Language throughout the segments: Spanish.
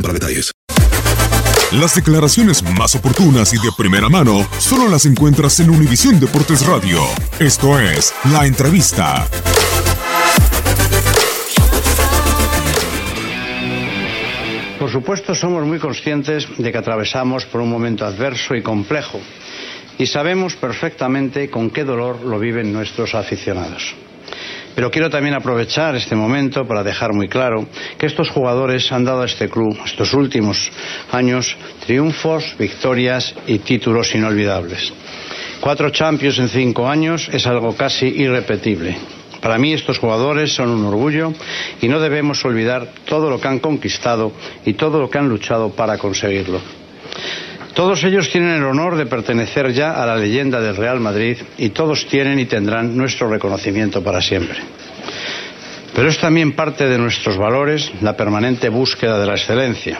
para detalles. Las declaraciones más oportunas y de primera mano solo las encuentras en Univisión Deportes Radio. Esto es La Entrevista. Por supuesto, somos muy conscientes de que atravesamos por un momento adverso y complejo y sabemos perfectamente con qué dolor lo viven nuestros aficionados. Pero quiero también aprovechar este momento para dejar muy claro que estos jugadores han dado a este club estos últimos años triunfos, victorias y títulos inolvidables. Cuatro Champions en cinco años es algo casi irrepetible. Para mí estos jugadores son un orgullo y no debemos olvidar todo lo que han conquistado y todo lo que han luchado para conseguirlo. Todos ellos tienen el honor de pertenecer ya a la leyenda del Real Madrid y todos tienen y tendrán nuestro reconocimiento para siempre. Pero es también parte de nuestros valores la permanente búsqueda de la excelencia.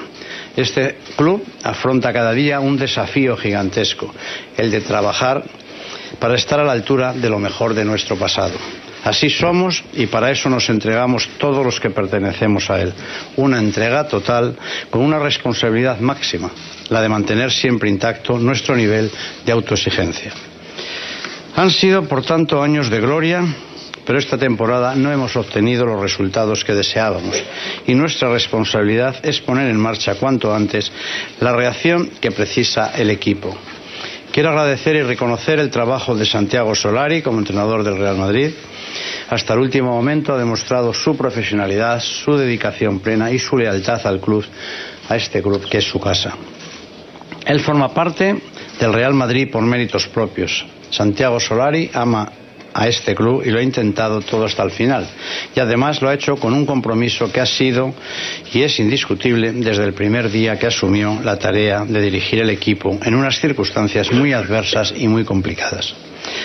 Este club afronta cada día un desafío gigantesco, el de trabajar para estar a la altura de lo mejor de nuestro pasado. Así somos y para eso nos entregamos todos los que pertenecemos a él. Una entrega total con una responsabilidad máxima, la de mantener siempre intacto nuestro nivel de autoexigencia. Han sido, por tanto, años de gloria, pero esta temporada no hemos obtenido los resultados que deseábamos y nuestra responsabilidad es poner en marcha cuanto antes la reacción que precisa el equipo. Quiero agradecer y reconocer el trabajo de Santiago Solari como entrenador del Real Madrid. Hasta el último momento ha demostrado su profesionalidad, su dedicación plena y su lealtad al club, a este club que es su casa. Él forma parte del Real Madrid por méritos propios. Santiago Solari ama a este club y lo ha intentado todo hasta el final. Y además lo ha hecho con un compromiso que ha sido y es indiscutible desde el primer día que asumió la tarea de dirigir el equipo en unas circunstancias muy adversas y muy complicadas.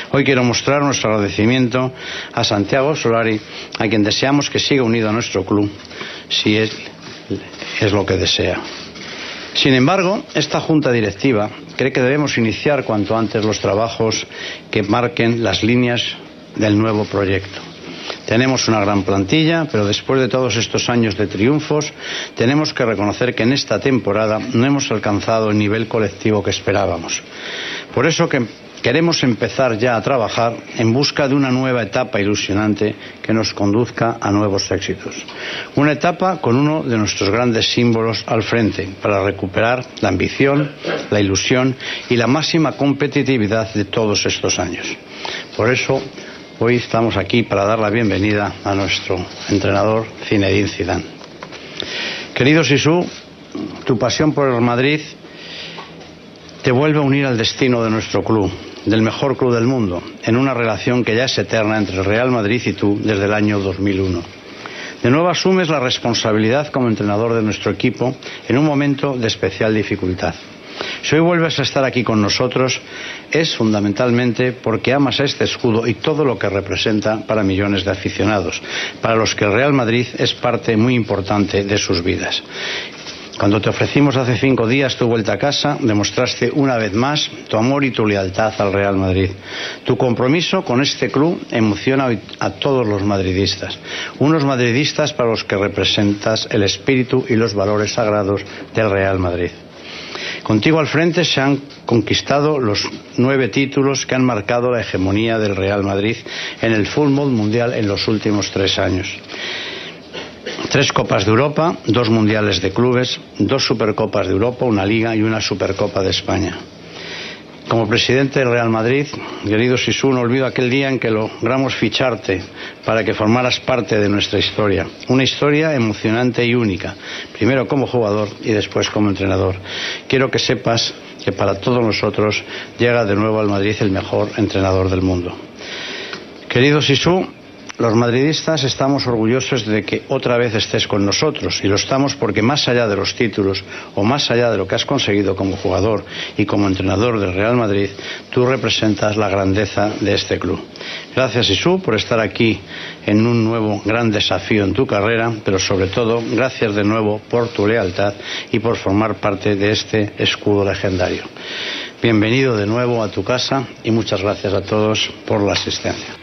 Hoy quiero mostrar nuestro agradecimiento a Santiago Solari, a quien deseamos que siga unido a nuestro club, si es, es lo que desea. Sin embargo, esta junta directiva cree que debemos iniciar cuanto antes los trabajos que marquen las líneas del nuevo proyecto. Tenemos una gran plantilla, pero después de todos estos años de triunfos, tenemos que reconocer que en esta temporada no hemos alcanzado el nivel colectivo que esperábamos. Por eso que queremos empezar ya a trabajar en busca de una nueva etapa ilusionante que nos conduzca a nuevos éxitos. Una etapa con uno de nuestros grandes símbolos al frente para recuperar la ambición, la ilusión y la máxima competitividad de todos estos años. Por eso, hoy estamos aquí para dar la bienvenida a nuestro entrenador Zinedine Zidane. Querido Sisu, tu pasión por el Madrid te vuelve a unir al destino de nuestro club, del mejor club del mundo, en una relación que ya es eterna entre el Real Madrid y tú desde el año 2001. De nuevo asumes la responsabilidad como entrenador de nuestro equipo en un momento de especial dificultad. Si hoy vuelves a estar aquí con nosotros es fundamentalmente porque amas a este escudo y todo lo que representa para millones de aficionados, para los que el Real Madrid es parte muy importante de sus vidas. Cuando te ofrecimos hace cinco días tu vuelta a casa, demostraste una vez más tu amor y tu lealtad al Real Madrid. Tu compromiso con este club emociona a todos los madridistas. Unos madridistas para los que representas el espíritu y los valores sagrados del Real Madrid. Contigo al frente se han conquistado los nueve títulos que han marcado la hegemonía del Real Madrid en el fútbol mundial en los últimos tres años. Tres Copas de Europa, dos Mundiales de Clubes, dos Supercopas de Europa, una Liga y una Supercopa de España. Como presidente del Real Madrid, querido Sisu, no olvido aquel día en que logramos ficharte para que formaras parte de nuestra historia. Una historia emocionante y única, primero como jugador y después como entrenador. Quiero que sepas que para todos nosotros llega de nuevo al Madrid el mejor entrenador del mundo. Querido Sisu, los madridistas estamos orgullosos de que otra vez estés con nosotros y lo estamos porque más allá de los títulos o más allá de lo que has conseguido como jugador y como entrenador del Real Madrid, tú representas la grandeza de este club. Gracias Isu por estar aquí en un nuevo gran desafío en tu carrera, pero sobre todo gracias de nuevo por tu lealtad y por formar parte de este escudo legendario. Bienvenido de nuevo a tu casa y muchas gracias a todos por la asistencia.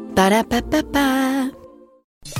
Ba-da-ba-ba-ba.